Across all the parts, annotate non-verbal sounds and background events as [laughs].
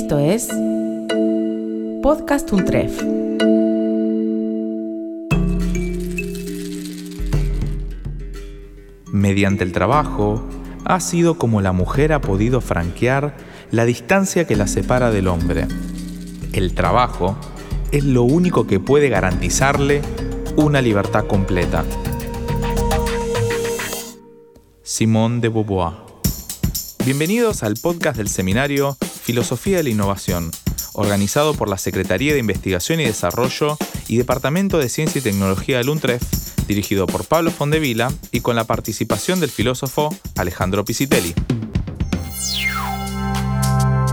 Esto es Podcast Untref. Mediante el trabajo, ha sido como la mujer ha podido franquear la distancia que la separa del hombre. El trabajo es lo único que puede garantizarle una libertad completa. Simón de Beauvoir. Bienvenidos al podcast del seminario Filosofía de la Innovación, organizado por la Secretaría de Investigación y Desarrollo y Departamento de Ciencia y Tecnología del UNTREF, dirigido por Pablo Fondevila y con la participación del filósofo Alejandro Pisitelli.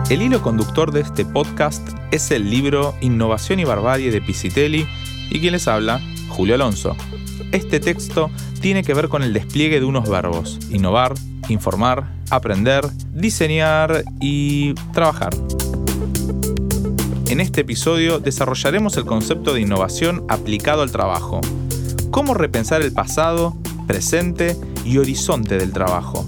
El hilo conductor de este podcast es el libro Innovación y Barbarie de Pisitelli y quien les habla, Julio Alonso. Este texto tiene que ver con el despliegue de unos verbos, innovar, informar, aprender, diseñar y trabajar. En este episodio desarrollaremos el concepto de innovación aplicado al trabajo. Cómo repensar el pasado, presente y horizonte del trabajo.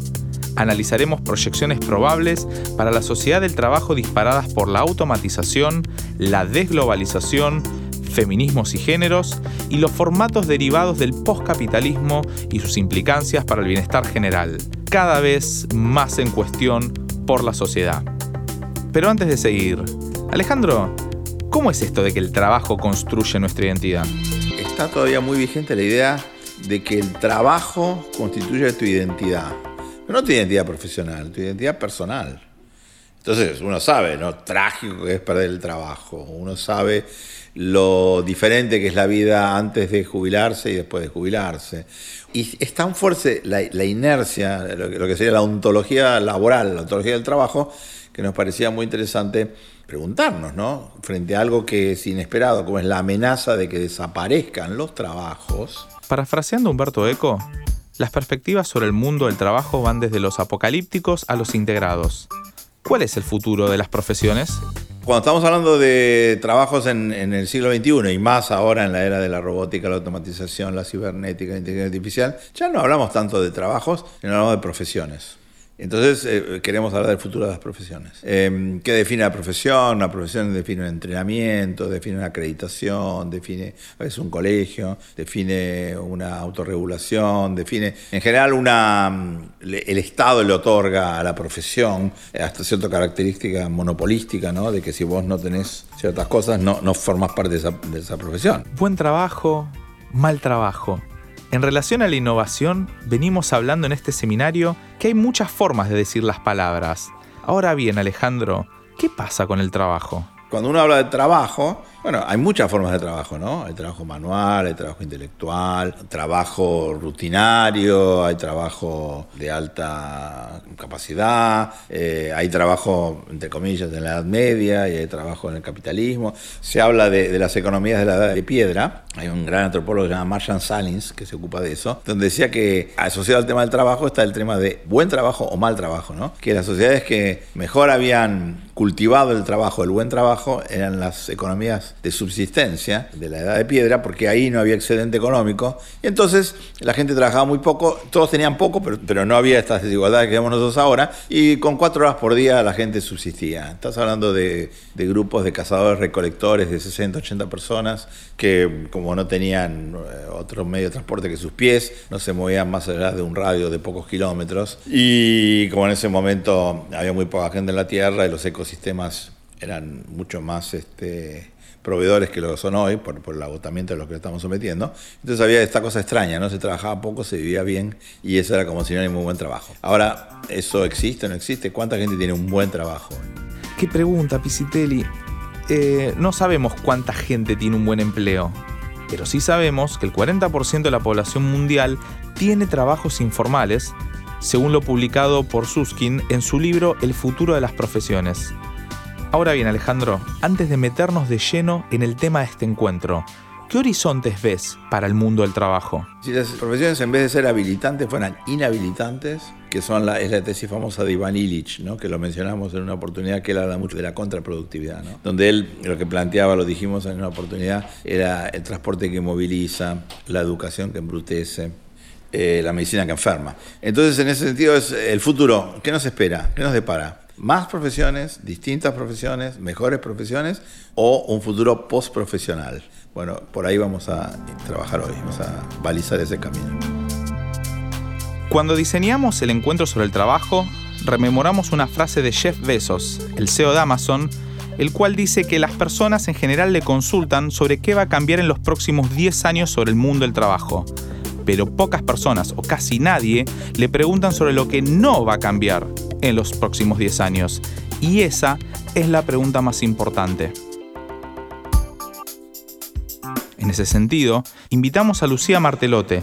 Analizaremos proyecciones probables para la sociedad del trabajo disparadas por la automatización, la desglobalización, feminismos y géneros y los formatos derivados del postcapitalismo y sus implicancias para el bienestar general, cada vez más en cuestión por la sociedad. Pero antes de seguir, Alejandro, ¿cómo es esto de que el trabajo construye nuestra identidad? Está todavía muy vigente la idea de que el trabajo constituye tu identidad. Pero no tu identidad profesional, tu identidad personal. Entonces uno sabe, ¿no? Trágico que es perder el trabajo. Uno sabe lo diferente que es la vida antes de jubilarse y después de jubilarse. Y es tan fuerte la, inercia, lo que, sería la ontología laboral, la ontología del trabajo, que nos parecía muy interesante preguntarnos, ¿no? Frente a algo que es inesperado, como es la amenaza de que desaparezcan los trabajos. Parafraseando Humberto Eco, las perspectivas sobre el mundo del trabajo van desde los apocalípticos a los integrados. ¿Cuál es el futuro de las profesiones? Cuando estamos hablando de trabajos en, el siglo XXI y más ahora en la era de la robótica, la automatización, la cibernética, la inteligencia artificial, ya no hablamos tanto de trabajos, sino hablamos de profesiones. Entonces eh, queremos hablar del futuro de las profesiones. Em, ¿Qué define la profesión? Una profesión define un entrenamiento, define una acreditación, define a veces un colegio, define una autorregulación, define en general una mm, el Estado le otorga a la profesión hasta cierta característica monopolística, ¿no? De que si vos no tenés ciertas cosas no, no formas parte de esa, de esa profesión. Buen trabajo, mal trabajo. En relación a la innovación, venimos hablando en este seminario que hay muchas formas de decir las palabras. Ahora bien, Alejandro, ¿qué pasa con el trabajo? Cuando uno habla de trabajo, bueno, hay muchas formas de trabajo, ¿no? Hay trabajo manual, hay trabajo intelectual, trabajo rutinario, hay trabajo de alta capacidad, eh, hay trabajo, entre comillas, de la Edad Media y hay trabajo en el capitalismo. Se habla de, las economías de la Edad de Piedra. Hay un gran antropólogo que se llama Marshall Salins que se ocupa de eso, donde decía que asociado al tema del trabajo está el tema de buen trabajo o mal trabajo, ¿no? Que las sociedades que mejor habían cultivado el trabajo, el buen trabajo, eran las economías de subsistencia de la edad de piedra, porque ahí no había excedente económico. Y entonces la gente trabajaba muy poco, todos tenían poco, pero, pero no había estas desigualdades que vemos nosotros ahora, y con cuatro horas por día la gente subsistía. Estás hablando de, de grupos de cazadores recolectores de 60, 80 personas que como no tenían eh, otro medio de transporte que sus pies, no se movían más allá de un radio de pocos kilómetros. Y como en ese momento había muy poca gente en la Tierra y los ecosistemas eran mucho más este, proveedores que lo son hoy, por, el agotamiento de los que estamos sometiendo. Entonces había esta cosa extraña, ¿no? Se trabajaba poco, se vivía bien y eso era como si no hay muy buen trabajo. Ahora, ¿eso existe o no existe? ¿Cuánta gente tiene un buen trabajo? Qué pregunta, Pisitelli. Eh, no sabemos cuánta gente tiene un buen empleo, pero sí sabemos que el 40% de la población mundial tiene trabajos informales, según lo publicado por Suskin en su libro El futuro de las profesiones. Ahora bien, Alejandro, antes de meternos de lleno en el tema de este encuentro, ¿qué horizontes ves para el mundo del trabajo? Si las profesiones en vez de ser habilitantes fueran inhabilitantes, que son la, es la tesis famosa de Iván Illich, ¿no? que lo mencionamos en una oportunidad que él habla mucho de la contraproductividad, ¿no? donde él lo que planteaba, lo dijimos en una oportunidad, era el transporte que moviliza, la educación que embrutece, eh, la medicina que enferma. Entonces, en ese sentido, es el futuro. ¿Qué nos espera? ¿Qué nos depara? Más profesiones, distintas profesiones, mejores profesiones o un futuro post-profesional. Bueno, por ahí vamos a trabajar hoy, vamos a balizar ese camino. Cuando diseñamos el encuentro sobre el trabajo, rememoramos una frase de Jeff Bezos, el CEO de Amazon, el cual dice que las personas en general le consultan sobre qué va a cambiar en los próximos 10 años sobre el mundo del trabajo. Pero pocas personas o casi nadie le preguntan sobre lo que no va a cambiar en los próximos 10 años. Y esa es la pregunta más importante. En ese sentido, invitamos a Lucía Martelote,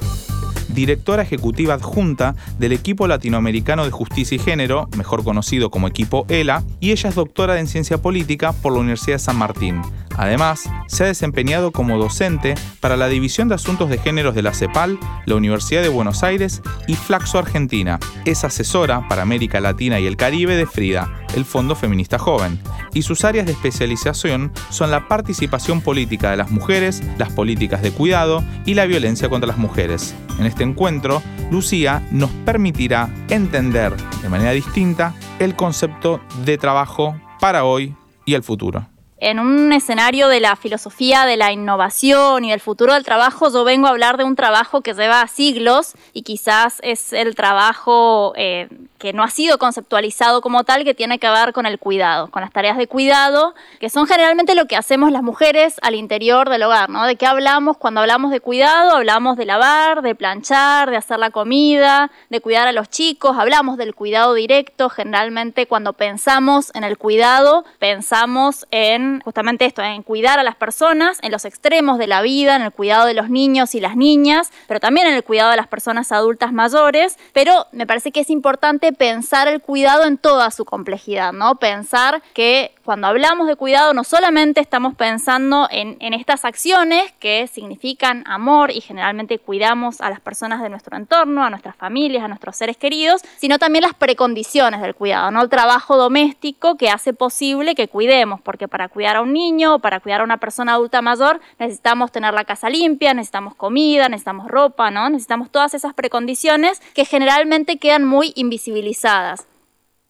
directora ejecutiva adjunta del equipo latinoamericano de justicia y género, mejor conocido como equipo ELA, y ella es doctora en ciencia política por la Universidad de San Martín. Además, se ha desempeñado como docente para la División de Asuntos de Géneros de la CEPAL, la Universidad de Buenos Aires y Flaxo Argentina. Es asesora para América Latina y el Caribe de FRIDA, el Fondo Feminista Joven, y sus áreas de especialización son la participación política de las mujeres, las políticas de cuidado y la violencia contra las mujeres. En este encuentro, Lucía nos permitirá entender de manera distinta el concepto de trabajo para hoy y el futuro en un escenario de la filosofía de la innovación y del futuro del trabajo, yo vengo a hablar de un trabajo que lleva siglos y quizás es el trabajo eh, que no ha sido conceptualizado como tal, que tiene que ver con el cuidado, con las tareas de cuidado, que son generalmente lo que hacemos las mujeres al interior del hogar, ¿no? ¿De qué hablamos cuando hablamos de cuidado? Hablamos de lavar, de planchar, de hacer la comida, de cuidar a los chicos, hablamos del cuidado directo, generalmente cuando pensamos en el cuidado, pensamos en justamente esto, en cuidar a las personas, en los extremos de la vida, en el cuidado de los niños y las niñas, pero también en el cuidado de las personas adultas mayores, pero me parece que es importante pensar el cuidado en toda su complejidad, ¿no? Pensar que cuando hablamos de cuidado no solamente estamos pensando en, estas acciones que significan amor y generalmente cuidamos a las personas de nuestro entorno, a nuestras familias, a nuestros seres queridos, sino también las precondiciones del cuidado, ¿no? El trabajo doméstico que hace posible que cuidemos, porque para cuidar a un niño o para cuidar a una persona adulta mayor necesitamos tener la casa limpia, necesitamos comida, necesitamos ropa, ¿no? Necesitamos todas esas precondiciones que generalmente quedan muy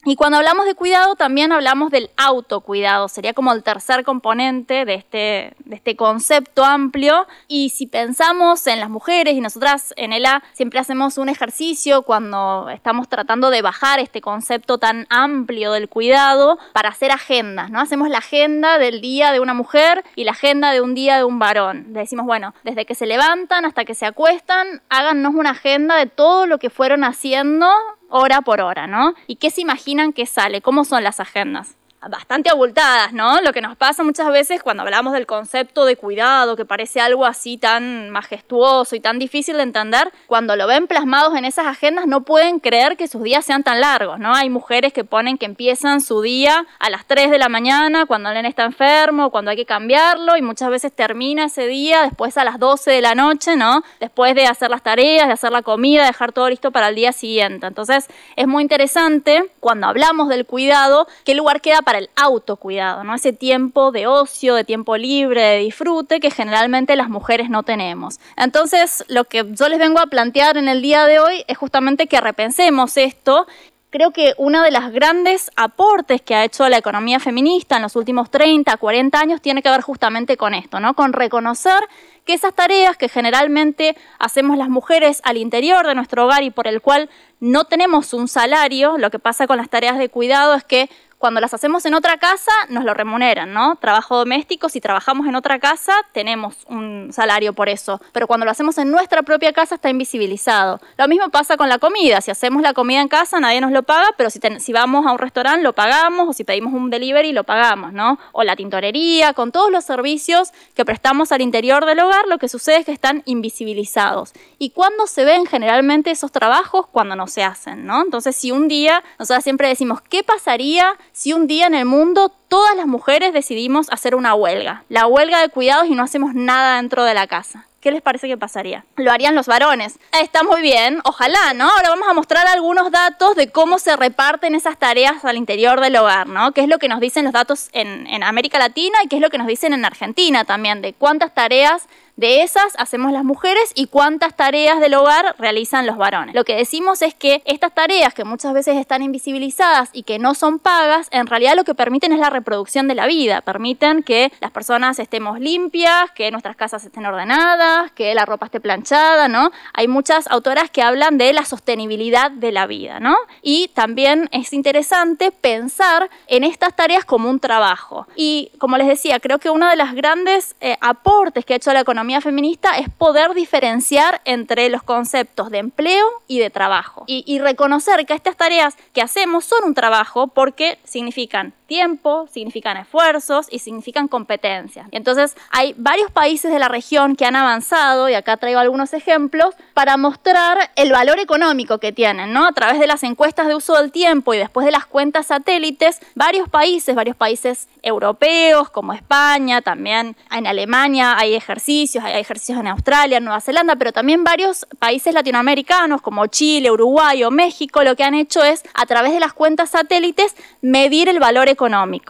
y cuando hablamos de cuidado, también hablamos del autocuidado, sería como el tercer componente de este, de este concepto amplio. Y si pensamos en las mujeres, y nosotras en ELA siempre hacemos un ejercicio cuando estamos tratando de bajar este concepto tan amplio del cuidado para hacer agendas, ¿no? Hacemos la agenda del día de una mujer y la agenda de un día de un varón. Le decimos, bueno, desde que se levantan hasta que se acuestan, háganos una agenda de todo lo que fueron haciendo hora por hora, ¿no? ¿Y qué se imaginan que sale? ¿Cómo son las agendas? Bastante abultadas, ¿no? Lo que nos pasa muchas veces cuando hablamos del concepto de cuidado, que parece algo así tan majestuoso y tan difícil de entender, cuando lo ven plasmados en esas agendas no pueden creer que sus días sean tan largos, ¿no? Hay mujeres que ponen que empiezan su día a las 3 de la mañana cuando el nene está enfermo, cuando hay que cambiarlo y muchas veces termina ese día después a las 12 de la noche, ¿no? Después de hacer las tareas, de hacer la comida, dejar todo listo para el día siguiente. Entonces es muy interesante cuando hablamos del cuidado, qué lugar queda para el autocuidado, ¿no? Ese tiempo de ocio, de tiempo libre, de disfrute que generalmente las mujeres no tenemos. Entonces, lo que yo les vengo a plantear en el día de hoy es justamente que repensemos esto creo que uno de los grandes aportes que ha hecho la economía feminista en los últimos 30, 40 años tiene que ver justamente con esto, ¿no? Con reconocer que esas tareas que generalmente hacemos las mujeres al interior de nuestro hogar y por el cual no tenemos un salario, lo que pasa con las tareas de cuidado es que cuando las hacemos en otra casa, nos lo remuneran, ¿no? Trabajo doméstico, si trabajamos en otra casa, tenemos un salario por eso. Pero cuando lo hacemos en nuestra propia casa, está invisibilizado. Lo mismo pasa con la comida. Si hacemos la comida en casa, nadie nos lo paga, pero si, vamos a un restaurante, lo pagamos, o si pedimos un delivery, lo pagamos, ¿no? O la tintorería, con todos los servicios que prestamos al interior del hogar, lo que sucede es que están invisibilizados. ¿Y cuándo se ven generalmente esos trabajos? Cuando no se hacen, ¿no? Entonces, si un día, nosotros siempre decimos, ¿qué pasaría si un día en el mundo todas las mujeres decidimos hacer una huelga, la huelga de cuidados y no hacemos nada dentro de la casa. ¿Qué les parece que pasaría? Lo harían los varones. Está muy bien, ojalá, ¿no? Ahora vamos a mostrar algunos datos de cómo se reparten esas tareas al interior del hogar, ¿no? ¿Qué es lo que nos dicen los datos en, en América Latina y qué es lo que nos dicen en Argentina también, de cuántas tareas de esas hacemos las mujeres y cuántas tareas del hogar realizan los varones. Lo que decimos es que estas tareas que muchas veces están invisibilizadas y que no son pagas, en realidad lo que permiten es la reproducción de la vida, permiten que las personas estemos limpias, que nuestras casas estén ordenadas, que la ropa esté planchada, ¿no? Hay muchas autoras que hablan de la sostenibilidad de la vida, ¿no? Y también es interesante pensar en estas tareas como un trabajo. Y como les decía, creo que uno de los grandes eh, aportes que ha hecho la economía feminista es poder diferenciar entre los conceptos de empleo y de trabajo. Y, y reconocer que estas tareas que hacemos son un trabajo porque significan tiempo, significan esfuerzos y significan competencias. Entonces hay varios países de la región que han avanzado, y acá traigo algunos ejemplos, para mostrar el valor económico que tienen, ¿no? A través de las encuestas de uso del tiempo y después de las cuentas satélites, varios países, varios países europeos como España, también en Alemania hay ejercicios, hay ejercicios en Australia, en Nueva Zelanda, pero también varios países latinoamericanos como Chile, Uruguay o México, lo que han hecho es a través de las cuentas satélites medir el valor económico.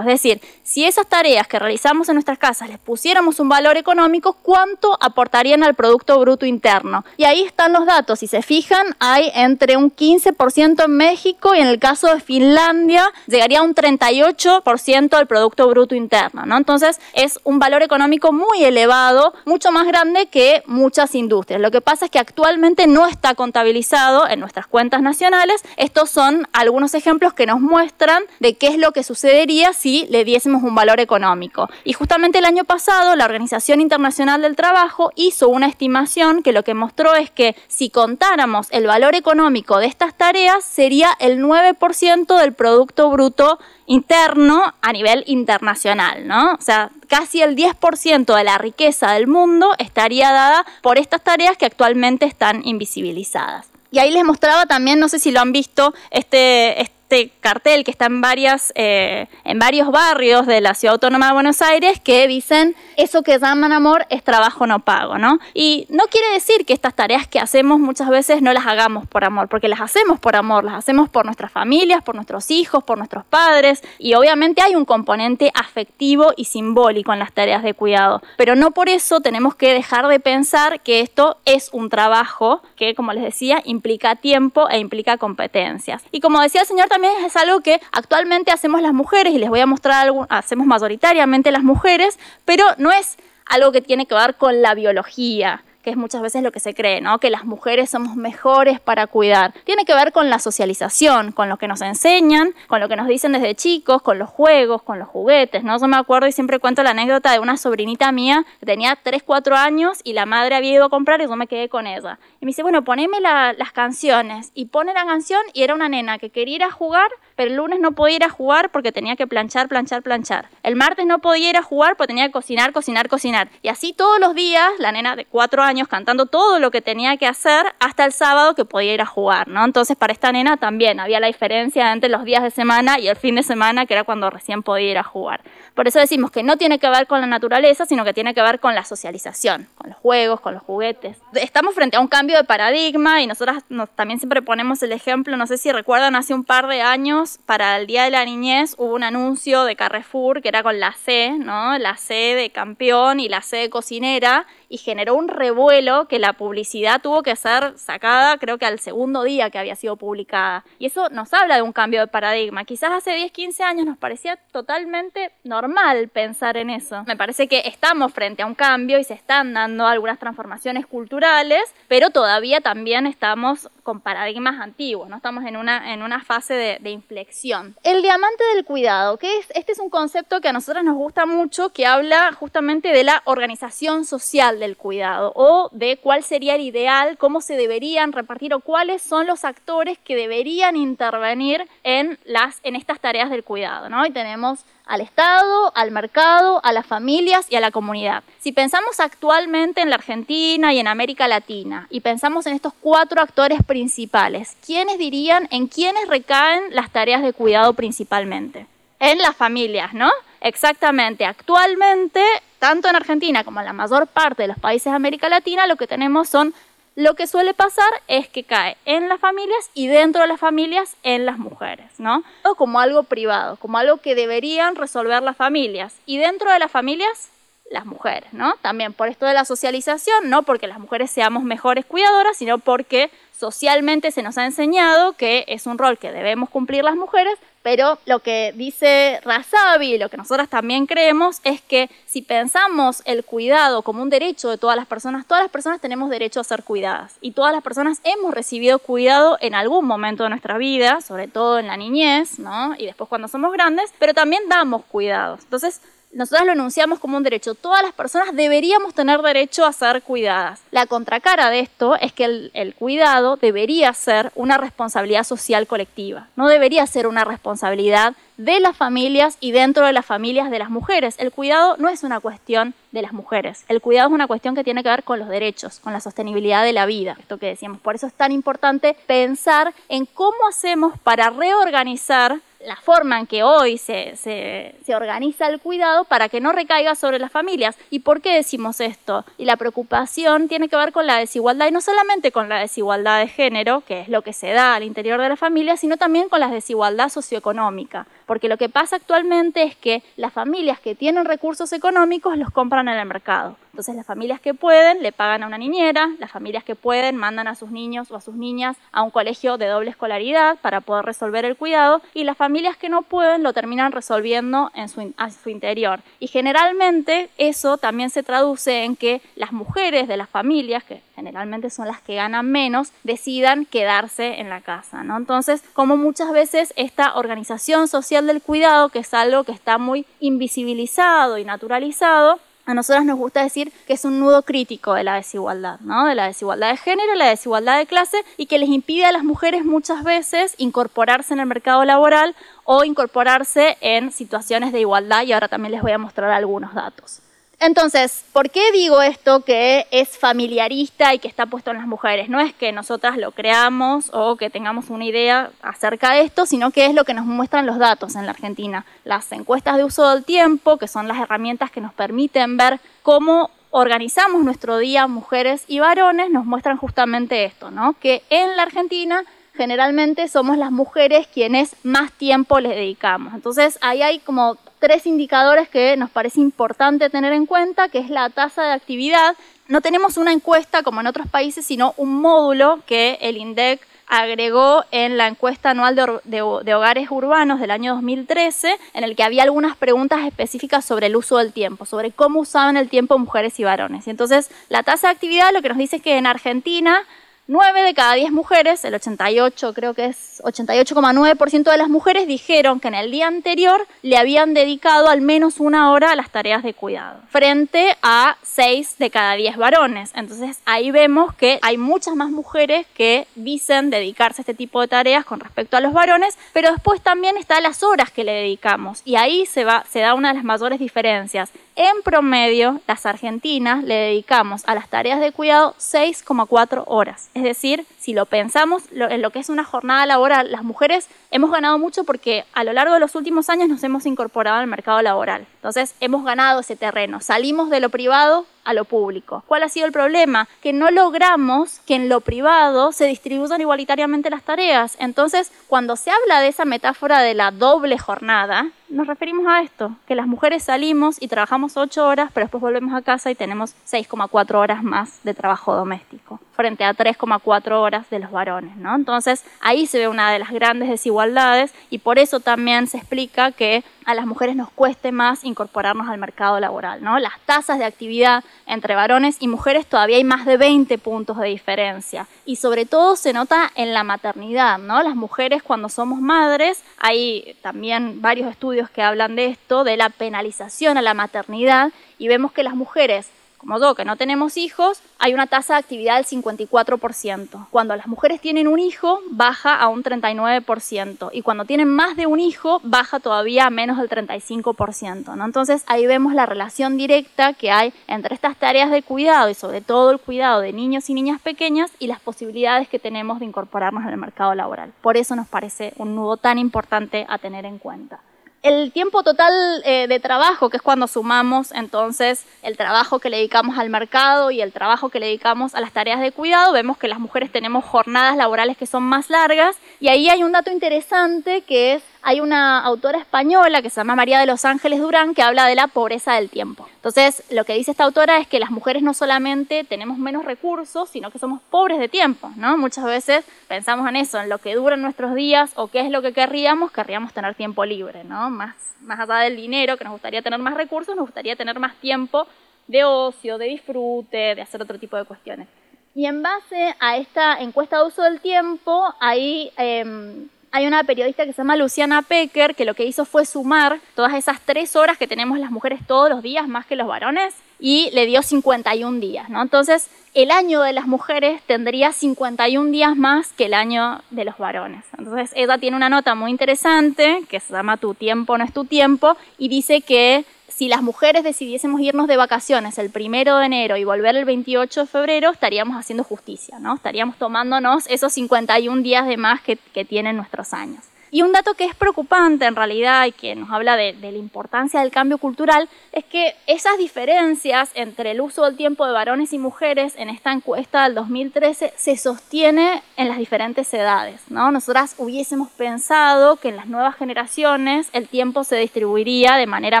Es decir, si esas tareas que realizamos en nuestras casas les pusiéramos un valor económico, ¿cuánto aportarían al Producto Bruto Interno? Y ahí están los datos. Si se fijan, hay entre un 15% en México y en el caso de Finlandia llegaría a un 38% del Producto Bruto Interno. ¿no? Entonces es un valor económico muy elevado, mucho más grande que muchas industrias. Lo que pasa es que actualmente no está contabilizado en nuestras cuentas nacionales. Estos son algunos ejemplos que nos muestran de qué es lo que sucedería si le diésemos un valor económico. Y justamente el año pasado la Organización Internacional del Trabajo hizo una estimación que lo que mostró es que si contáramos el valor económico de estas tareas sería el 9% del Producto Bruto interno a nivel internacional, ¿no? O sea, casi el 10% de la riqueza del mundo estaría dada por estas tareas que actualmente están invisibilizadas. Y ahí les mostraba también, no sé si lo han visto, este, este este cartel que está en, varias, eh, en varios barrios de la Ciudad Autónoma de Buenos Aires que dicen eso que llaman amor es trabajo no pago, ¿no? Y no quiere decir que estas tareas que hacemos muchas veces no las hagamos por amor, porque las hacemos por amor, las hacemos por nuestras familias, por nuestros hijos, por nuestros padres y obviamente hay un componente afectivo y simbólico en las tareas de cuidado, pero no por eso tenemos que dejar de pensar que esto es un trabajo que, como les decía, implica tiempo e implica competencias. Y como decía el señor es algo que actualmente hacemos las mujeres y les voy a mostrar algo, hacemos mayoritariamente las mujeres, pero no es algo que tiene que ver con la biología, que es muchas veces lo que se cree, ¿no? Que las mujeres somos mejores para cuidar. Tiene que ver con la socialización, con lo que nos enseñan, con lo que nos dicen desde chicos, con los juegos, con los juguetes, ¿no? Yo me acuerdo y siempre cuento la anécdota de una sobrinita mía que tenía 3, 4 años y la madre había ido a comprar y yo me quedé con ella. Y me dice, bueno, poneme las canciones. Y pone la canción y era una nena que quería ir a jugar, pero el lunes no podía ir a jugar porque tenía que planchar, planchar, planchar. El martes no podía ir a jugar porque tenía que cocinar, cocinar, cocinar. Y así todos los días, la nena de 4 años cantando todo lo que tenía que hacer hasta el sábado que podía ir a jugar, ¿no? Entonces para esta nena también había la diferencia entre los días de semana y el fin de semana, que era cuando recién podía ir a jugar. Por eso decimos que no tiene que ver con la naturaleza, sino que tiene que ver con la socialización, con los juegos, con los juguetes. Estamos frente a un cambio de paradigma y nosotras también siempre ponemos el ejemplo, no sé si recuerdan, hace un par de años para el Día de la Niñez hubo un anuncio de Carrefour que era con la C, ¿no? La C de campeón y la C de cocinera y generó un revuelo que la publicidad tuvo que ser sacada creo que al segundo día que había sido publicada. Y eso nos habla de un cambio de paradigma. Quizás hace 10, 15 años nos parecía totalmente normal mal pensar en eso. Me parece que estamos frente a un cambio y se están dando algunas transformaciones culturales, pero todavía también estamos con paradigmas antiguos, ¿no? Estamos en una, en una fase de, de inflexión. El diamante del cuidado, que es, este es un concepto que a nosotros nos gusta mucho, que habla justamente de la organización social del cuidado o de cuál sería el ideal, cómo se deberían repartir o cuáles son los actores que deberían intervenir en, las, en estas tareas del cuidado, ¿no? Y tenemos al Estado, al mercado, a las familias y a la comunidad. Si pensamos actualmente en la Argentina y en América Latina y pensamos en estos cuatro actores principales, ¿quiénes dirían en quiénes recaen las tareas de cuidado principalmente? En las familias, ¿no? Exactamente. Actualmente, tanto en Argentina como en la mayor parte de los países de América Latina, lo que tenemos son lo que suele pasar es que cae en las familias y dentro de las familias en las mujeres, ¿no? Como algo privado, como algo que deberían resolver las familias. Y dentro de las familias, las mujeres, ¿no? También por esto de la socialización, no porque las mujeres seamos mejores cuidadoras, sino porque socialmente se nos ha enseñado que es un rol que debemos cumplir las mujeres, pero lo que dice Razabi lo que nosotras también creemos es que si pensamos el cuidado como un derecho de todas las personas, todas las personas tenemos derecho a ser cuidadas y todas las personas hemos recibido cuidado en algún momento de nuestra vida, sobre todo en la niñez, ¿no? Y después cuando somos grandes, pero también damos cuidados. Entonces, nosotros lo enunciamos como un derecho. Todas las personas deberíamos tener derecho a ser cuidadas. La contracara de esto es que el, el, cuidado debería ser una responsabilidad social colectiva. No debería ser una responsabilidad de las familias y dentro de las familias de las mujeres. El cuidado no es una cuestión de las mujeres. El cuidado es una cuestión que tiene que ver con los derechos, con la sostenibilidad de la vida. Esto que decíamos. Por eso es tan importante pensar en cómo hacemos para reorganizar la forma en que hoy se, se, organiza el cuidado para que no recaiga sobre las familias. ¿Y por qué decimos esto? Y la preocupación tiene que ver con la desigualdad, y no solamente con la desigualdad de género, que es lo que se da al interior de la familia, sino también con la desigualdad socioeconómica. Porque lo que pasa actualmente es que las familias que tienen recursos económicos los compran en el mercado. Entonces las familias que pueden le pagan a una niñera, las familias que pueden mandan a sus niños o a sus niñas a un colegio de doble escolaridad para poder resolver el cuidado y las familias que no pueden lo terminan resolviendo en su, a su interior. Y generalmente eso también se traduce en que las mujeres de las familias, que generalmente son las que ganan menos, decidan quedarse en la casa. ¿no? Entonces, como muchas veces esta organización social del cuidado, que es algo que está muy invisibilizado y naturalizado, a nosotros nos gusta decir que es un nudo crítico de la desigualdad, ¿no? De la desigualdad de género, la desigualdad de clase y que les impide a las mujeres muchas veces incorporarse en el mercado laboral o incorporarse en situaciones de igualdad y ahora también les voy a mostrar algunos datos. Entonces, ¿por qué digo esto que es familiarista y que está puesto en las mujeres? No es que nosotras lo creamos o que tengamos una idea acerca de esto, sino que es lo que nos muestran los datos en la Argentina. Las encuestas de uso del tiempo, que son las herramientas que nos permiten ver cómo organizamos nuestro día mujeres y varones, nos muestran justamente esto, ¿no? Que en la Argentina generalmente somos las mujeres quienes más tiempo les dedicamos. Entonces ahí hay como tres indicadores que nos parece importante tener en cuenta, que es la tasa de actividad. No tenemos una encuesta como en otros países, sino un módulo que el INDEC agregó en la encuesta anual de, de, hogares urbanos del año 2013, en el que había algunas preguntas específicas sobre el uso del tiempo, sobre cómo usaban el tiempo mujeres y varones. Y entonces, la tasa de actividad lo que nos dice es que en Argentina 9 de cada 10 mujeres, el 88 creo que es 88,9% de las mujeres dijeron que en el día anterior le habían dedicado al menos una hora a las tareas de cuidado, frente a 6 de cada 10 varones. Entonces ahí vemos que hay muchas más mujeres que dicen dedicarse a este tipo de tareas con respecto a los varones, pero después también está las horas que le dedicamos y ahí se, va, se da una de las mayores diferencias. En promedio, las argentinas le dedicamos a las tareas de cuidado 6,4 horas. Es decir, si lo pensamos en lo que es una jornada laboral, las mujeres hemos ganado mucho porque a lo largo de los últimos años nos hemos incorporado al mercado laboral. Entonces hemos ganado ese terreno. Salimos de lo privado a lo público. ¿Cuál ha sido el problema? Que no logramos que en lo privado se distribuyan igualitariamente las tareas. Entonces, cuando se habla de esa metáfora de la doble jornada, nos referimos a esto, que las mujeres salimos y trabajamos 8 horas, pero después volvemos a casa y tenemos 6,4 horas más de trabajo doméstico, frente a 3,4 horas de los varones, ¿no? Entonces, ahí se ve una de las grandes desigualdades y por eso también se explica que a las mujeres nos cueste más incorporarnos al mercado laboral, ¿no? Las tasas de actividad entre varones y mujeres todavía hay más de 20 puntos de diferencia y sobre todo se nota en la maternidad, ¿no? Las mujeres cuando somos madres, hay también varios estudios que hablan de esto, de la penalización a la maternidad y vemos que las mujeres como yo, que no tenemos hijos, hay una tasa de actividad del 54%. Cuando las mujeres tienen un hijo, baja a un 39%. Y cuando tienen más de un hijo, baja todavía a menos del 35%. ¿no? Entonces ahí vemos la relación directa que hay entre estas tareas de cuidado y sobre todo el cuidado de niños y niñas pequeñas y las posibilidades que tenemos de incorporarnos en el mercado laboral. Por eso nos parece un nudo tan importante a tener en cuenta el tiempo total eh, de trabajo, que es cuando sumamos entonces el trabajo que le dedicamos al mercado y el trabajo que le dedicamos a las tareas de cuidado, vemos que las mujeres tenemos jornadas laborales que son más largas. Y ahí hay un dato interesante que es hay una autora española que se llama María de los Ángeles Durán que habla de la pobreza del tiempo. Entonces, lo que dice esta autora es que las mujeres no solamente tenemos menos recursos, sino que somos pobres de tiempo, ¿no? Muchas veces pensamos en eso, en lo que duran nuestros días o qué es lo que querríamos, querríamos tener tiempo libre, ¿no? Más, más allá del dinero, que nos gustaría tener más recursos, nos gustaría tener más tiempo de ocio, de disfrute, de hacer otro tipo de cuestiones. Y en base a esta encuesta de uso del tiempo, ahí em, hay una periodista que se llama Luciana Pecker, que lo que hizo fue sumar todas esas tres horas que tenemos las mujeres todos los días, más que los varones, y le dio 51 días, ¿no? Entonces, el año de las mujeres tendría 51 días más que el año de los varones. Entonces, ella tiene una nota muy interesante que se llama Tu tiempo no es tu tiempo y dice que si las mujeres decidiésemos irnos de vacaciones el primero de enero y volver el 28 de febrero, estaríamos haciendo justicia, ¿no? Estaríamos tomándonos esos 51 días de más que, que tienen nuestros años. Y un dato que es preocupante en realidad y que nos habla de, la importancia del cambio cultural es que esas diferencias entre el uso del tiempo de varones y mujeres en esta encuesta del 2013 se sostiene en las diferentes edades. ¿no? Nosotras hubiésemos pensado que en las nuevas generaciones el tiempo se distribuiría de manera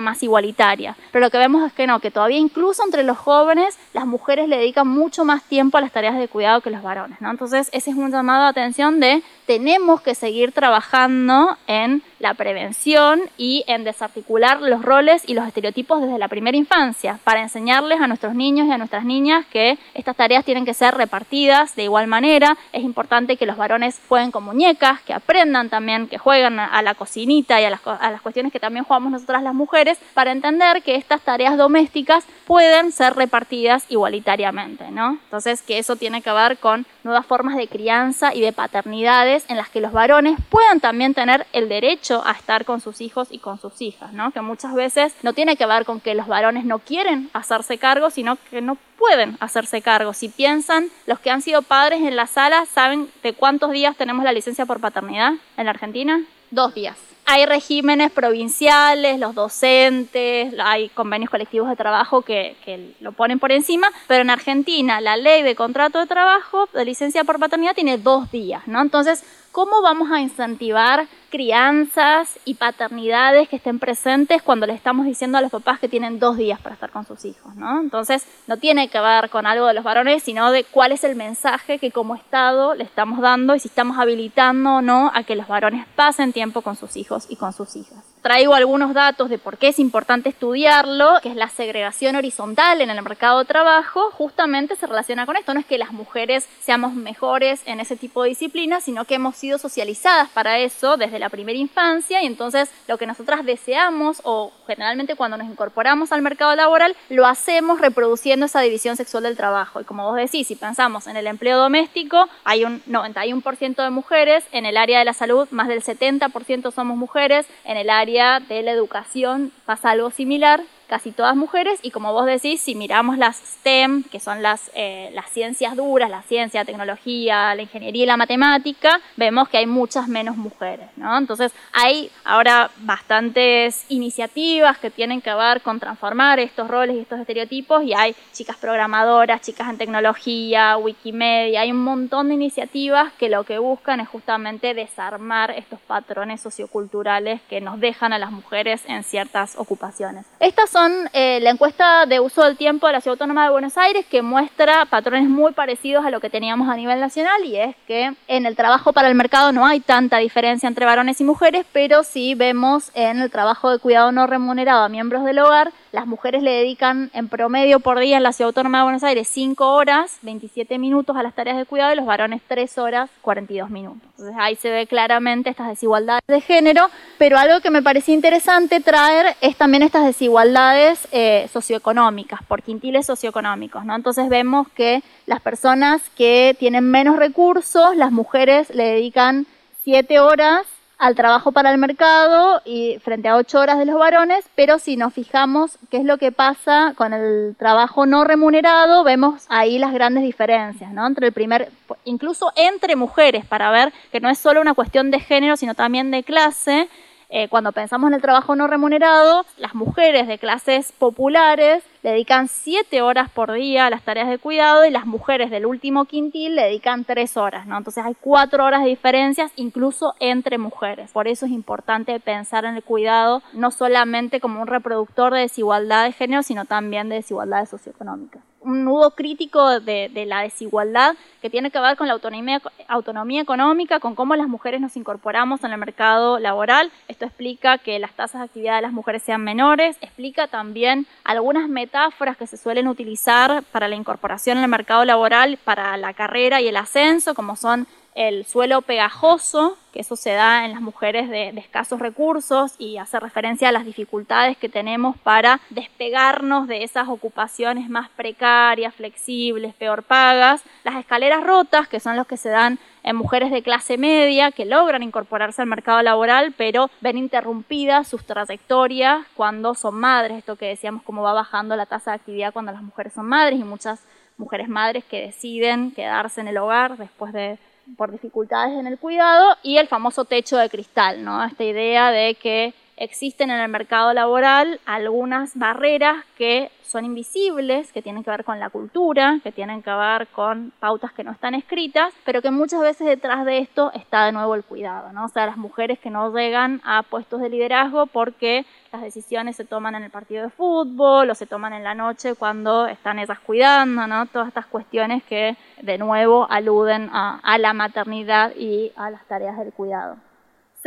más igualitaria, pero lo que vemos es que no, que todavía incluso entre los jóvenes las mujeres le dedican mucho más tiempo a las tareas de cuidado que los varones. ¿no? Entonces ese es un llamado de atención de tenemos que seguir trabajando en la prevención y en desarticular los roles y los estereotipos desde la primera infancia, para enseñarles a nuestros niños y a nuestras niñas que estas tareas tienen que ser repartidas de igual manera. Es importante que los varones jueguen con muñecas, que aprendan también, que jueguen a la cocinita y a las, a las cuestiones que también jugamos nosotras las mujeres, para entender que estas tareas domésticas pueden ser repartidas igualitariamente, ¿no? Entonces, que eso tiene que ver con nuevas formas de crianza y de paternidades en las que los varones puedan también tener el derecho a estar con sus hijos y con sus hijas, ¿no? Que muchas veces no tiene que ver con que los varones no quieren hacerse cargo, sino que no pueden hacerse cargo. Si piensan, los que han sido padres en la sala, ¿saben de cuántos días tenemos la licencia por paternidad en la Argentina? Dos días hay regímenes provinciales, los docentes, hay convenios colectivos de trabajo que, que, lo ponen por encima, pero en Argentina la ley de contrato de trabajo de licencia por paternidad tiene dos días, ¿no? Entonces, ¿cómo vamos a incentivar crianzas y paternidades que estén presentes cuando le estamos diciendo a los papás que tienen dos días para estar con sus hijos, ¿no? Entonces, no tiene que ver con algo de los varones, sino de cuál es el mensaje que como Estado le estamos dando y si estamos habilitando o no a que los varones pasen tiempo con sus hijos y con sus hijas. Traigo algunos datos de por qué es importante estudiarlo, que es la segregación horizontal en el mercado de trabajo, justamente se relaciona con esto. No es que las mujeres seamos mejores en ese tipo de disciplinas, sino que hemos sido socializadas para eso desde la primera infancia y entonces lo que nosotras deseamos o generalmente cuando nos incorporamos al mercado laboral lo hacemos reproduciendo esa división sexual del trabajo. Y como vos decís, si pensamos en el empleo doméstico, hay un 91% de mujeres, en el área de la salud más del 70% somos mujeres, en el área de la educación pasa algo similar casi todas mujeres y como vos decís, si miramos las STEM, que son las, eh, las ciencias duras, la ciencia, la tecnología, la ingeniería y la matemática, vemos que hay muchas menos mujeres, ¿no? Entonces hay ahora bastantes iniciativas que tienen que ver con transformar estos roles y estos estereotipos y hay chicas programadoras, chicas en tecnología, Wikimedia, hay un montón de iniciativas que lo que buscan es justamente desarmar estos patrones socioculturales que nos dejan a las mujeres en ciertas ocupaciones. Estas son eh, la encuesta de uso del tiempo de la Ciudad Autónoma de Buenos Aires que muestra patrones muy parecidos a lo que teníamos a nivel nacional y es que en el trabajo para el mercado no hay tanta diferencia entre varones y mujeres, pero sí vemos en el trabajo de cuidado no remunerado a miembros del hogar las mujeres le dedican en promedio por día en la Ciudad Autónoma de Buenos Aires 5 horas, 27 minutos a las tareas de cuidado y los varones 3 horas, 42 minutos. Entonces ahí se ve claramente estas desigualdades de género, pero algo que me parecía interesante traer es también estas desigualdades eh, socioeconómicas, por quintiles socioeconómicos. ¿no? Entonces vemos que las personas que tienen menos recursos, las mujeres le dedican 7 horas al trabajo para el mercado y frente a ocho horas de los varones, pero si nos fijamos qué es lo que pasa con el trabajo no remunerado, vemos ahí las grandes diferencias, ¿no? Entre el primer, incluso entre mujeres, para ver que no es solo una cuestión de género, sino también de clase. Eh, cuando pensamos en el trabajo no remunerado, las mujeres de clases populares dedican 7 horas por día a las tareas de cuidado y las mujeres del último quintil dedican 3 horas, ¿no? Entonces hay 4 horas de diferencias incluso entre mujeres. Por eso es importante pensar en el cuidado no solamente como un reproductor de desigualdad de género, sino también de desigualdades socioeconómicas un nudo crítico de, la desigualdad que tiene que ver con la autonomía, autonomía económica, con cómo las mujeres nos incorporamos en el mercado laboral. Esto explica que las tasas de actividad de las mujeres sean menores, explica también algunas metáforas que se suelen utilizar para la incorporación en el mercado laboral, para la carrera y el ascenso, como son el suelo pegajoso, que eso se da en las mujeres de, escasos recursos y hace referencia a las dificultades que tenemos para despegarnos de esas ocupaciones más precarias, flexibles, peor pagas. Las escaleras rotas, que son los que se dan en mujeres de clase media que logran incorporarse al mercado laboral, pero ven interrumpidas sus trayectorias cuando son madres, esto que decíamos, cómo va bajando la tasa de actividad cuando las mujeres son madres y muchas mujeres madres que deciden quedarse en el hogar después de por dificultades en el cuidado y el famoso techo de cristal, ¿no? Esta idea de que existen en el mercado laboral algunas barreras que son invisibles, que tienen que ver con la cultura, que tienen que ver con pautas que no están escritas, pero que muchas veces detrás de esto está de nuevo el cuidado, ¿no? O sea, las mujeres que no llegan a puestos de liderazgo porque las decisiones se toman en el partido de fútbol o se toman en la noche cuando están ellas cuidando, ¿no? Todas estas cuestiones que de nuevo aluden a, a la maternidad y a las tareas del cuidado.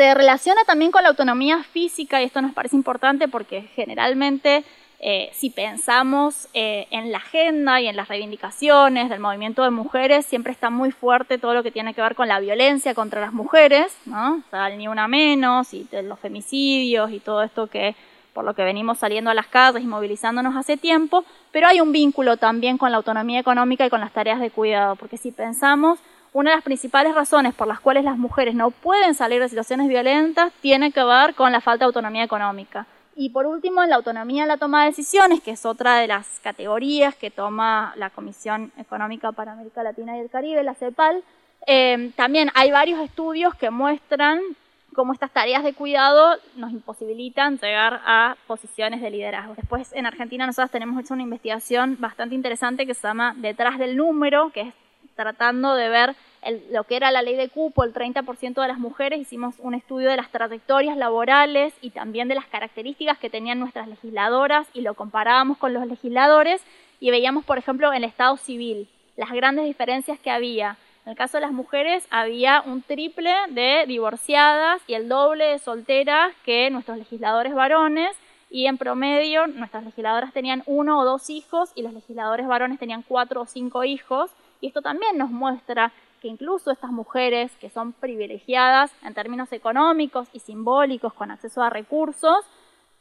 Se relaciona también con la autonomía física y esto nos parece importante porque generalmente eh, si pensamos eh, en la agenda y en las reivindicaciones del movimiento de mujeres, siempre está muy fuerte todo lo que tiene que ver con la violencia contra las mujeres, ¿no? O el ni una menos y los femicidios y todo esto que por lo que venimos saliendo a las calles y movilizándonos hace tiempo, pero hay un vínculo también con la autonomía económica y con las tareas de cuidado, porque si pensamos una de las principales razones por las cuales las mujeres no pueden salir de situaciones violentas tiene que ver con la falta de autonomía económica. Y por último, la autonomía en la toma de decisiones, que es otra de las categorías que toma la Comisión Económica para América Latina y el Caribe, la CEPAL, eh, también hay varios estudios que muestran cómo estas tareas de cuidado nos imposibilitan llegar a posiciones de liderazgo. Después, en Argentina, nosotros tenemos hecho una investigación bastante interesante que se llama Detrás del Número, que es tratando de ver lo que era la ley de cupo, el 30% de las mujeres, hicimos un estudio de las trayectorias laborales y también de las características que tenían nuestras legisladoras y lo comparábamos con los legisladores y veíamos, por ejemplo, en el Estado civil las grandes diferencias que había. En el caso de las mujeres había un triple de divorciadas y el doble de solteras que nuestros legisladores varones y en promedio nuestras legisladoras tenían uno o dos hijos y los legisladores varones tenían cuatro o cinco hijos y esto también nos muestra que incluso estas mujeres que son privilegiadas en términos económicos y simbólicos con acceso a recursos,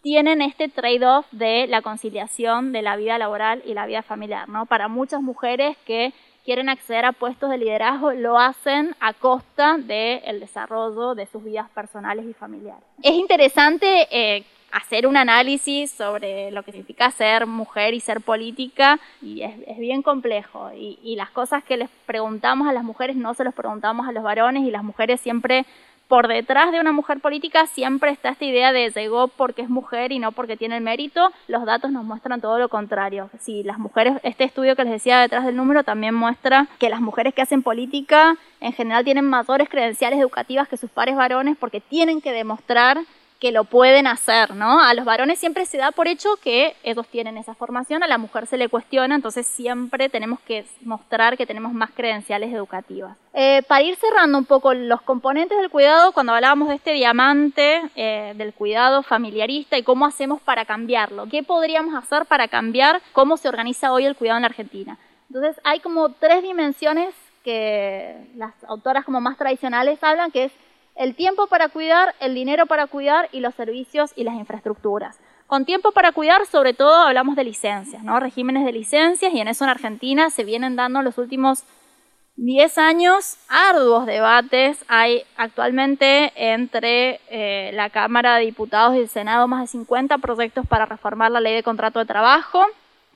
tienen este trade-off de la conciliación de la vida laboral y la vida familiar. ¿no? Para muchas mujeres que quieren acceder a puestos de liderazgo lo hacen a costa del desarrollo de sus vidas personales y familiares. Es interesante eh, hacer un análisis sobre lo que significa ser mujer y ser política y es, bien complejo y, y, las cosas que les preguntamos a las mujeres no se los preguntamos a los varones y las mujeres siempre por detrás de una mujer política siempre está esta idea de llegó porque es mujer y no porque tiene el mérito. Los datos nos muestran todo lo contrario. Si las mujeres, este estudio que les decía detrás del número también muestra que las mujeres que hacen política en general tienen mayores credenciales educativas que sus pares varones porque tienen que demostrar que lo pueden hacer, ¿no? A los varones siempre se da por hecho que ellos tienen esa formación, a la mujer se le cuestiona, entonces siempre tenemos que mostrar que tenemos más credenciales educativas. Eh, para ir cerrando un poco los componentes del cuidado, cuando hablábamos de este diamante eh, del cuidado familiarista y cómo hacemos para cambiarlo, ¿qué podríamos hacer para cambiar cómo se organiza hoy el cuidado en la Argentina? Entonces hay como tres dimensiones que las autoras como más tradicionales hablan, que es el tiempo para cuidar, el dinero para cuidar y los servicios y las infraestructuras. Con tiempo para cuidar, sobre todo hablamos de licencias, ¿no? regímenes de licencias, y en eso en Argentina se vienen dando los últimos 10 años arduos debates. Hay actualmente entre eh, la Cámara de Diputados y el Senado más de 50 proyectos para reformar la ley de contrato de trabajo,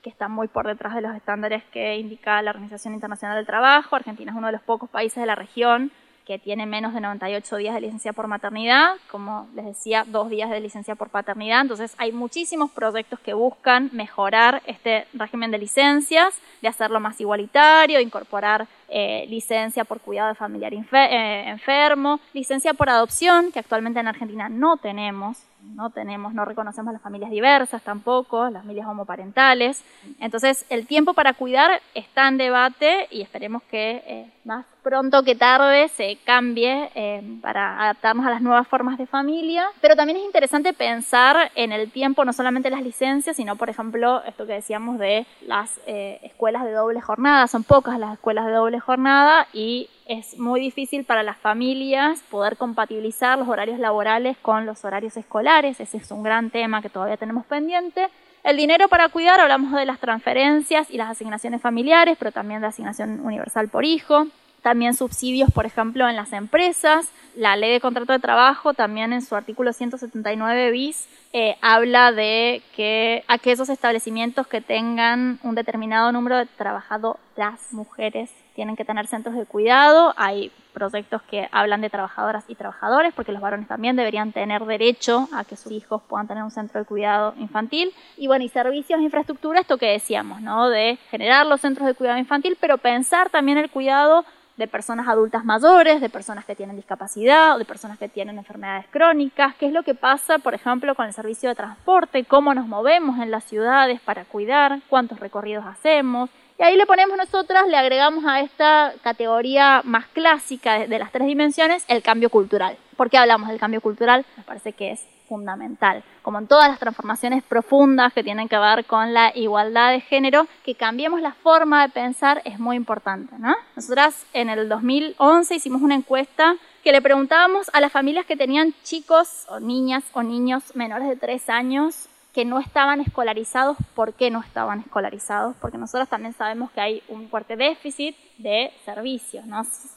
que están muy por detrás de los estándares que indica la Organización Internacional del Trabajo. Argentina es uno de los pocos países de la región que tiene menos de 98 días de licencia por maternidad, como les decía, dos días de licencia por paternidad. Entonces hay muchísimos proyectos que buscan mejorar este régimen de licencias, de hacerlo más igualitario, incorporar eh, licencia por cuidado de familiar eh, enfermo, licencia por adopción, que actualmente en Argentina no tenemos, no tenemos, no reconocemos las familias diversas tampoco, las familias homoparentales. Entonces, el tiempo para cuidar está en debate y esperemos que eh, más pronto que tarde se cambie eh, para adaptarnos a las nuevas formas de familia. Pero también es interesante pensar en el tiempo, no solamente las licencias, sino, por ejemplo, esto que decíamos de las eh, escuelas de doble jornada. Son pocas las escuelas de doble jornada y es muy difícil para las familias poder compatibilizar los horarios laborales con los horarios escolares. Ese es un gran tema que todavía tenemos pendiente. El dinero para cuidar, hablamos de las transferencias y las asignaciones familiares, pero también de asignación universal por hijo también subsidios, por ejemplo, en las empresas. La ley de contrato de trabajo también en su artículo 179 bis eh, habla de que aquellos establecimientos que tengan un determinado número de trabajadoras mujeres tienen que tener centros de cuidado. Hay proyectos que hablan de trabajadoras y trabajadores, porque los varones también deberían tener derecho a que sus hijos puedan tener un centro de cuidado infantil. Y bueno, y servicios, infraestructura, esto que decíamos, ¿no? De generar los centros de cuidado infantil, pero pensar también el cuidado de personas adultas mayores, de personas que tienen discapacidad, de personas que tienen enfermedades crónicas, qué es lo que pasa, por ejemplo, con el servicio de transporte, cómo nos movemos en las ciudades para cuidar, cuántos recorridos hacemos. Y ahí le ponemos nosotras, le agregamos a esta categoría más clásica de las tres dimensiones el cambio cultural. ¿Por qué hablamos del cambio cultural? Me parece que es fundamental. Como en todas las transformaciones profundas que tienen que ver con la igualdad de género, que cambiemos la forma de pensar es muy importante. ¿no? Nosotras en el 2011 hicimos una encuesta que le preguntábamos a las familias que tenían chicos o niñas o niños menores de 3 años que no estaban escolarizados, ¿por qué no estaban escolarizados? Porque nosotros también sabemos que hay un fuerte déficit de servicios.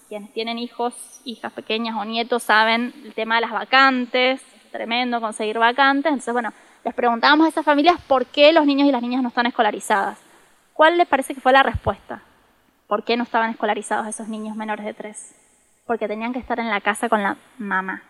Quienes tienen hijos, hijas pequeñas o nietos saben el tema de las vacantes, tremendo conseguir vacantes. Entonces, bueno, les preguntábamos a esas familias por qué los niños y las niñas no están escolarizadas. ¿Cuál les parece que fue la respuesta? ¿Por qué no estaban escolarizados esos niños menores de tres? Porque tenían que estar en la casa con la mamá.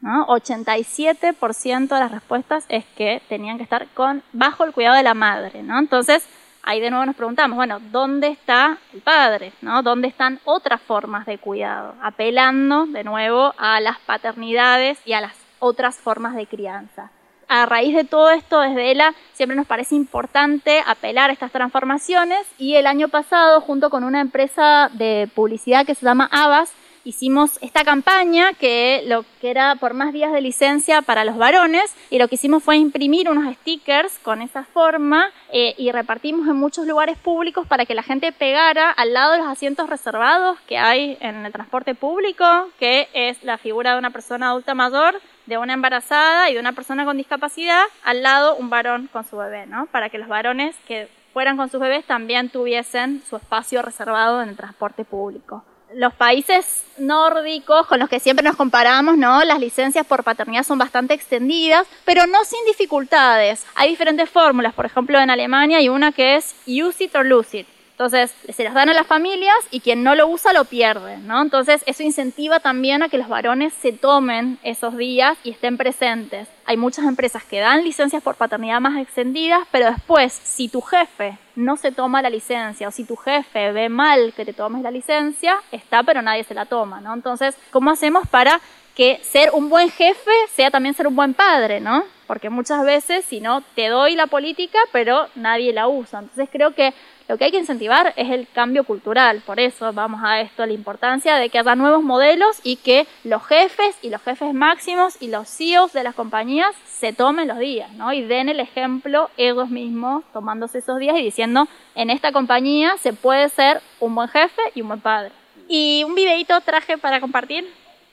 ¿no? 87% de las respuestas es que tenían que estar con, bajo el cuidado de la madre. ¿no? Entonces, ahí de nuevo nos preguntamos, bueno, ¿dónde está el padre? ¿no? ¿Dónde están otras formas de cuidado? Apelando de nuevo a las paternidades y a las otras formas de crianza. A raíz de todo esto, desde ELA siempre nos parece importante apelar a estas transformaciones y el año pasado, junto con una empresa de publicidad que se llama Avas, hicimos esta campaña que lo que era por más días de licencia para los varones y lo que hicimos fue imprimir unos stickers con esa forma eh, y repartimos en muchos lugares públicos para que la gente pegara al lado de los asientos reservados que hay en el transporte público, que es la figura de una persona adulta mayor de una embarazada y de una persona con discapacidad, al lado un varón con su bebé, ¿no? Para que los varones que fueran con sus bebés también tuviesen su espacio reservado en el transporte público los países nórdicos con los que siempre nos comparamos, ¿no? Las licencias por paternidad son bastante extendidas, pero no sin dificultades. Hay diferentes fórmulas, por ejemplo, en Alemania hay una que es use it or lose it. Entonces, se las dan a las familias y quien no lo usa lo pierde, ¿no? Entonces, eso incentiva también a que los varones se tomen esos días y estén presentes. Hay muchas empresas que dan licencias por paternidad más extendidas, pero después, si tu jefe no se toma la licencia o si tu jefe ve mal que te tomes la licencia, está, pero nadie se la toma, ¿no? Entonces, ¿cómo hacemos para que ser un buen jefe sea también ser un buen padre, ¿no? Porque muchas veces, si no, te doy la política, pero nadie la usa. Entonces, creo que lo que hay que incentivar es el cambio cultural, por eso vamos a esto, la importancia de que haya nuevos modelos y que los jefes y los jefes máximos y los CEOs de las compañías se tomen los días, ¿no? Y den el ejemplo ellos mismos tomándose esos días y diciendo, en esta compañía se puede ser un buen jefe y un buen padre. Y un videito traje para compartir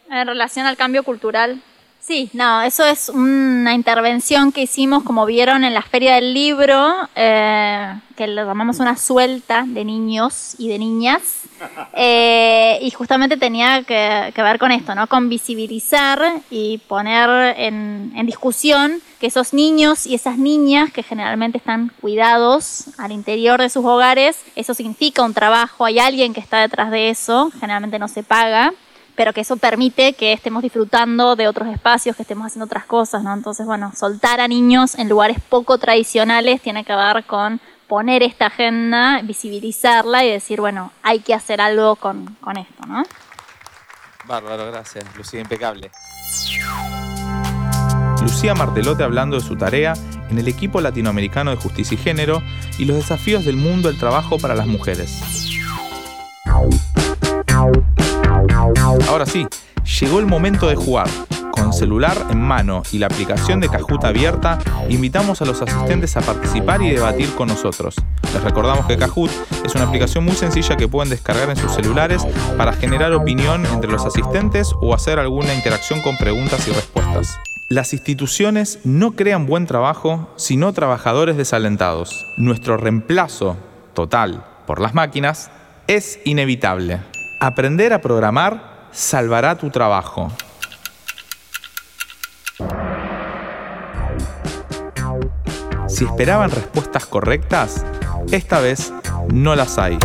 en relación al cambio cultural Sí, no, eso es una intervención que hicimos, como vieron en la Feria del Libro, eh, que lo llamamos una suelta de niños y de niñas, [laughs] eh, y justamente tenía que, ver con esto, ¿no? Con visibilizar y poner en, en discusión que esos niños y esas niñas que generalmente están cuidados al interior de sus hogares, eso significa un trabajo, hay alguien que está detrás de eso, generalmente no se paga pero que eso permite que estemos disfrutando de otros espacios, que estemos haciendo otras cosas, ¿no? Entonces, bueno, soltar a niños en lugares poco tradicionales tiene que ver con poner esta agenda, visibilizarla y decir, bueno, hay que hacer algo con, con esto, ¿no? Bárbaro, gracias. Lucía, impecable. Lucía Martelote hablando de su tarea en el equipo latinoamericano de justicia y género y los desafíos del mundo del trabajo para las mujeres. Ahora sí, llegó el momento de jugar. Con celular en mano y la aplicación de Kahoot abierta, invitamos a los asistentes a participar y debatir con nosotros. Les recordamos que Kahoot es una aplicación muy sencilla que pueden descargar en sus celulares para generar opinión entre los asistentes o hacer alguna interacción con preguntas y respuestas. Las instituciones no crean buen trabajo, sino trabajadores desalentados. Nuestro reemplazo total por las máquinas es inevitable. Aprender a programar salvará tu trabajo. Si esperaban respuestas correctas, esta vez no las hay.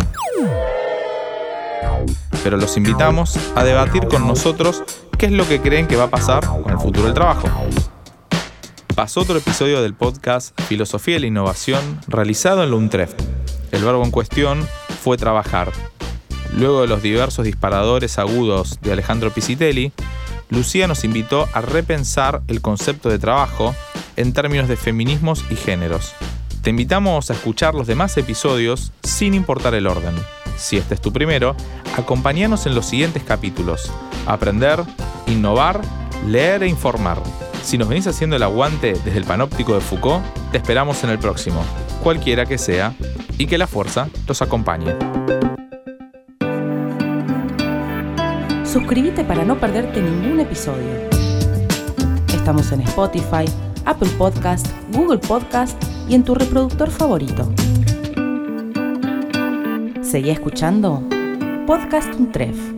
Pero los invitamos a debatir con nosotros qué es lo que creen que va a pasar con el futuro del trabajo. Pasó otro episodio del podcast Filosofía de la Innovación realizado en la El verbo en cuestión fue trabajar. Luego de los diversos disparadores agudos de Alejandro Pisitelli, Lucía nos invitó a repensar el concepto de trabajo en términos de feminismos y géneros. Te invitamos a escuchar los demás episodios sin importar el orden. Si este es tu primero, acompáñanos en los siguientes capítulos. Aprender, innovar, leer e informar. Si nos venís haciendo el aguante desde el panóptico de Foucault, te esperamos en el próximo, cualquiera que sea, y que la fuerza los acompañe. Suscríbete para no perderte ningún episodio. Estamos en Spotify, Apple Podcast, Google Podcast y en tu reproductor favorito. Seguí escuchando Podcast Untref.